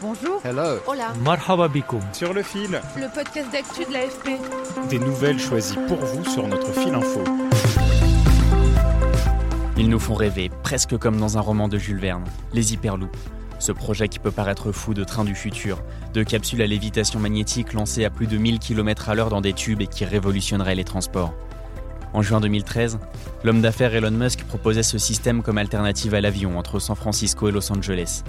Bonjour. Hello. Hola. Marhaba. Sur le fil, Le podcast d'actu de l'AFP. des nouvelles choisies pour vous sur notre fil info. Ils nous font rêver, presque comme dans un roman de Jules Verne, les Hyperloops. Ce projet qui peut paraître fou de train du futur, de capsules à lévitation magnétique lancées à plus de 1000 km à l'heure dans des tubes et qui révolutionnerait les transports. En juin 2013, l'homme d'affaires Elon Musk proposait ce système comme alternative à l'avion entre San Francisco et Los Angeles.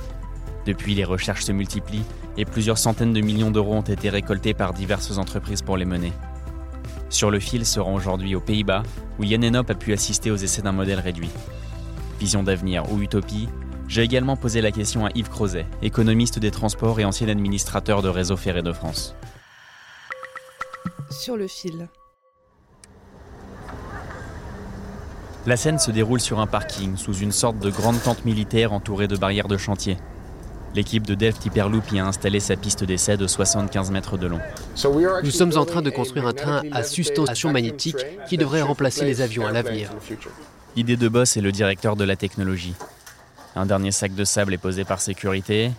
Depuis, les recherches se multiplient et plusieurs centaines de millions d'euros ont été récoltés par diverses entreprises pour les mener. Sur le fil se rend aujourd'hui aux Pays-Bas, où Yann Enop a pu assister aux essais d'un modèle réduit. Vision d'avenir ou utopie, j'ai également posé la question à Yves Crozet, économiste des transports et ancien administrateur de Réseau Ferré de France. Sur le fil. La scène se déroule sur un parking, sous une sorte de grande tente militaire entourée de barrières de chantier. L'équipe de Delft Hyperloop y a installé sa piste d'essai de 75 mètres de long. Nous sommes en train de construire un train à suspension magnétique qui devrait remplacer les avions à l'avenir. Idée de boss est le directeur de la technologie. Un dernier sac de sable est posé par sécurité.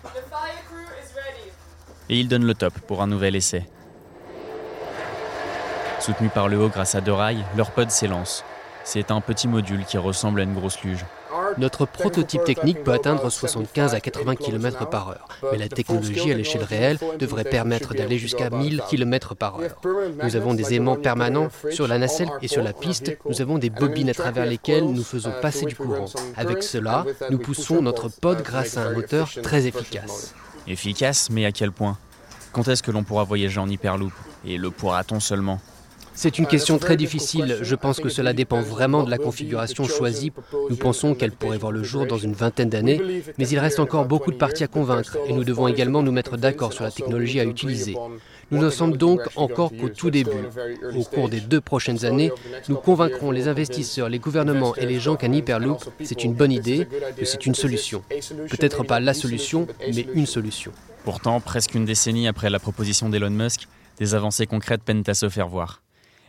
Et il donne le top pour un nouvel essai. Soutenu par le haut grâce à deux rails, leur pod s'élance. C'est un petit module qui ressemble à une grosse luge. Notre prototype technique peut atteindre 75 à 80 km par heure, mais la technologie à l'échelle réelle devrait permettre d'aller jusqu'à 1000 km par heure. Nous avons des aimants permanents sur la nacelle et sur la piste, nous avons des bobines à travers lesquelles nous faisons passer du courant. Avec cela, nous poussons notre pod grâce à un moteur très efficace. Efficace, mais à quel point? Quand est-ce que l'on pourra voyager en Hyperloop? Et le pourra-t-on seulement? C'est une question très difficile. Je pense que cela dépend vraiment de la configuration choisie. Nous pensons qu'elle pourrait voir le jour dans une vingtaine d'années, mais il reste encore beaucoup de parties à convaincre et nous devons également nous mettre d'accord sur la technologie à utiliser. Nous ne sommes donc encore qu'au tout début. Au cours des deux prochaines années, nous convaincrons les investisseurs, les gouvernements et les gens qu'un Hyperloop, c'est une bonne idée, que c'est une solution. Peut-être pas la solution, mais une solution. Pourtant, presque une décennie après la proposition d'Elon Musk, des avancées concrètes peinent à se faire voir.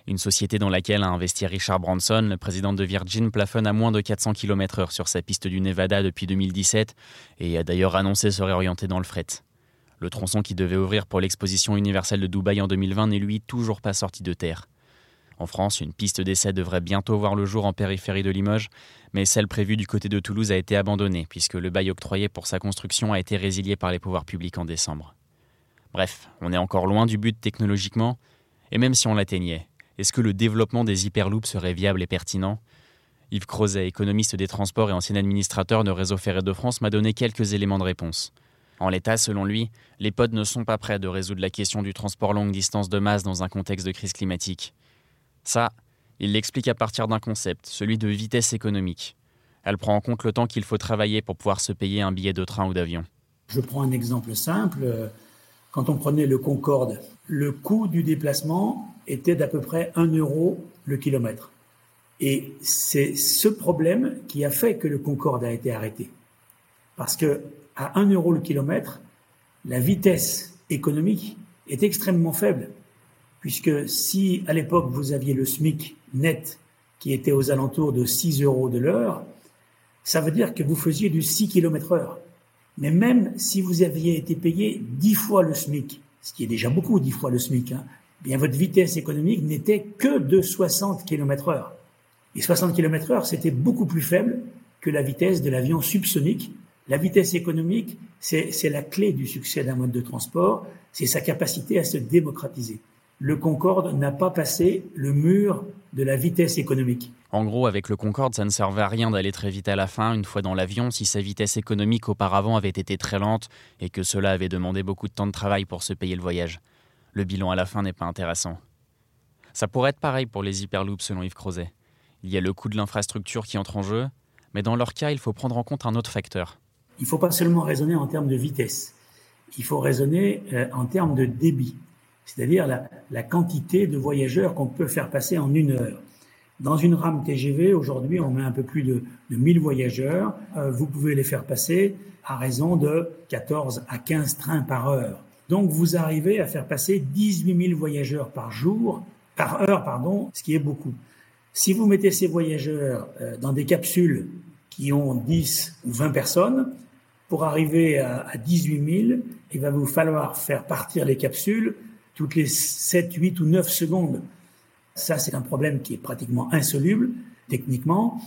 Une société dans laquelle a investi Richard Branson, le président de Virgin, plafonne à moins de 400 km/h sur sa piste du Nevada depuis 2017 et a d'ailleurs annoncé se réorienter dans le fret. Le tronçon qui devait ouvrir pour l'exposition universelle de Dubaï en 2020 n'est lui toujours pas sorti de terre. En France, une piste d'essai devrait bientôt voir le jour en périphérie de Limoges, mais celle prévue du côté de Toulouse a été abandonnée puisque le bail octroyé pour sa construction a été résilié par les pouvoirs publics en décembre. Bref, on est encore loin du but technologiquement, et même si on l'atteignait, est-ce que le développement des hyperloops serait viable et pertinent? Yves Crozet, économiste des transports et ancien administrateur de Réseau Ferré de France, m'a donné quelques éléments de réponse. En l'état, selon lui, les pods ne sont pas prêts de résoudre la question du transport longue distance de masse dans un contexte de crise climatique. Ça, il l'explique à partir d'un concept, celui de vitesse économique. Elle prend en compte le temps qu'il faut travailler pour pouvoir se payer un billet de train ou d'avion. Je prends un exemple simple. Quand on prenait le Concorde, le coût du déplacement était d'à peu près 1 euro le kilomètre. Et c'est ce problème qui a fait que le Concorde a été arrêté. Parce que à 1 euro le kilomètre, la vitesse économique est extrêmement faible. Puisque si à l'époque vous aviez le SMIC net qui était aux alentours de 6 euros de l'heure, ça veut dire que vous faisiez du 6 km heure. Mais même si vous aviez été payé 10 fois le SMIC, ce qui est déjà beaucoup, 10 fois le SMIC, hein, bien votre vitesse économique n'était que de 60 km heure. Et 60 km heure, c'était beaucoup plus faible que la vitesse de l'avion subsonique. La vitesse économique, c'est la clé du succès d'un mode de transport, c'est sa capacité à se démocratiser. Le Concorde n'a pas passé le mur de la vitesse économique. En gros, avec le Concorde, ça ne servait à rien d'aller très vite à la fin, une fois dans l'avion, si sa vitesse économique auparavant avait été très lente et que cela avait demandé beaucoup de temps de travail pour se payer le voyage. Le bilan à la fin n'est pas intéressant. Ça pourrait être pareil pour les Hyperloops selon Yves Crozet. Il y a le coût de l'infrastructure qui entre en jeu, Mais dans leur cas, il faut prendre en compte un autre facteur. Il ne faut pas seulement raisonner en termes de vitesse, il faut raisonner euh, en termes de débit, c'est-à-dire la, quantité de voyageurs qu'on peut faire passer en une heure. Dans une rame TGV, aujourd'hui, on met un peu plus de, de 1000 voyageurs. Euh, vous pouvez les faire passer à raison de 14 à 15 trains par heure. Donc, vous arrivez à faire passer 18 000 voyageurs par jour, par heure, pardon, ce qui est beaucoup. Si vous mettez ces voyageurs euh, dans des capsules qui ont 10 ou 20 personnes, pour arriver à, 18 000, il va vous falloir faire partir les capsules toutes les 7, 8 ou 9 secondes. Ça, c'est un problème qui est pratiquement insoluble techniquement,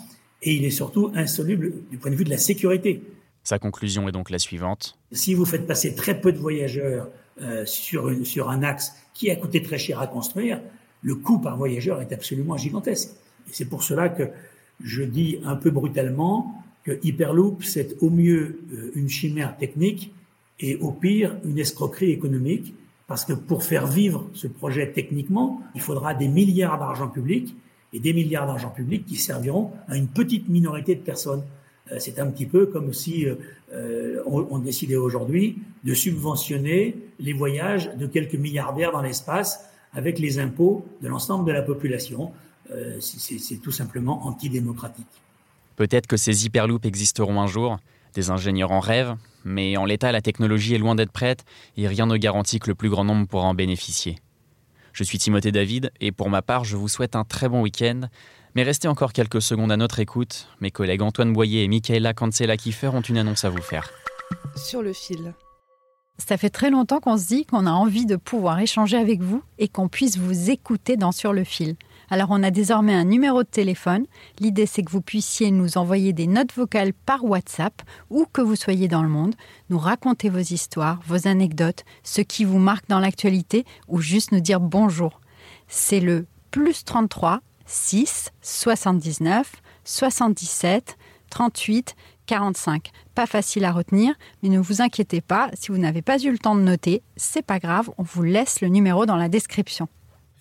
et il est surtout insoluble du point de vue de la sécurité. Sa conclusion est donc la suivante. Si vous faites passer très peu de voyageurs euh, sur, une, sur un axe qui a coûté très cher à construire, le coût par voyageur est absolument gigantesque. Et c'est pour cela que je dis un peu brutalement que Hyperloop, c'est au mieux euh, une chimère technique et au pire une escroquerie économique, parce que pour faire vivre ce projet techniquement, il faudra des milliards d'argent public et des milliards d'argent public qui serviront à une petite minorité de personnes. Euh, c'est un petit peu comme si euh, on, décidait aujourd'hui de subventionner les voyages de quelques milliardaires dans l'espace avec les impôts de l'ensemble de la population. c'est tout simplement antidémocratique. Peut-être que ces hyperloops existeront un jour, des ingénieurs en rêvent, mais en l'état, la technologie est loin d'être prête et rien ne garantit que le plus grand nombre pourra en bénéficier. Je suis Timothée David et pour ma part, je vous souhaite un très bon week-end. Mais restez encore quelques secondes à notre écoute. Mes collègues Antoine Boyer et Michaela Cancela-Kiefer ont une annonce à vous faire. Sur le fil. Ça fait très longtemps qu'on se dit qu'on a envie de pouvoir échanger avec vous et qu'on puisse vous écouter dans Sur le fil. Alors on a désormais un numéro de téléphone. L'idée c'est que vous puissiez nous envoyer des notes vocales par WhatsApp ou que vous soyez dans le monde, nous raconter vos histoires, vos anecdotes, ce qui vous marque dans l'actualité ou juste nous dire bonjour. C'est le plus 33 6 79 77 38 45. Pas facile à retenir, mais ne vous inquiétez pas, si vous n'avez pas eu le temps de noter, c'est pas grave, on vous laisse le numéro dans la description.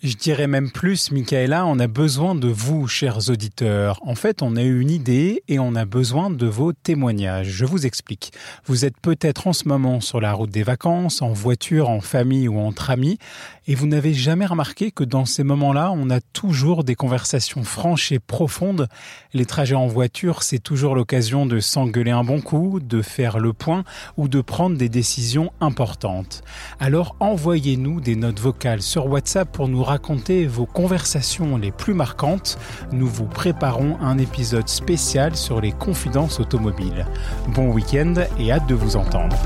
Je dirais même plus, Michaela, on a besoin de vous, chers auditeurs. En fait, on a eu une idée et on a besoin de vos témoignages. Je vous explique. Vous êtes peut-être en ce moment sur la route des vacances, en voiture, en famille ou entre amis, et vous n'avez jamais remarqué que dans ces moments-là, on a toujours des conversations franches et profondes. Les trajets en voiture, c'est toujours l'occasion de s'engueuler un bon coup, de faire le point ou de prendre des décisions importantes. Alors envoyez-nous des notes vocales sur WhatsApp pour nous raconter vos conversations les plus marquantes. Nous vous préparons un épisode spécial sur les confidences automobiles. Bon week-end et hâte de vous entendre.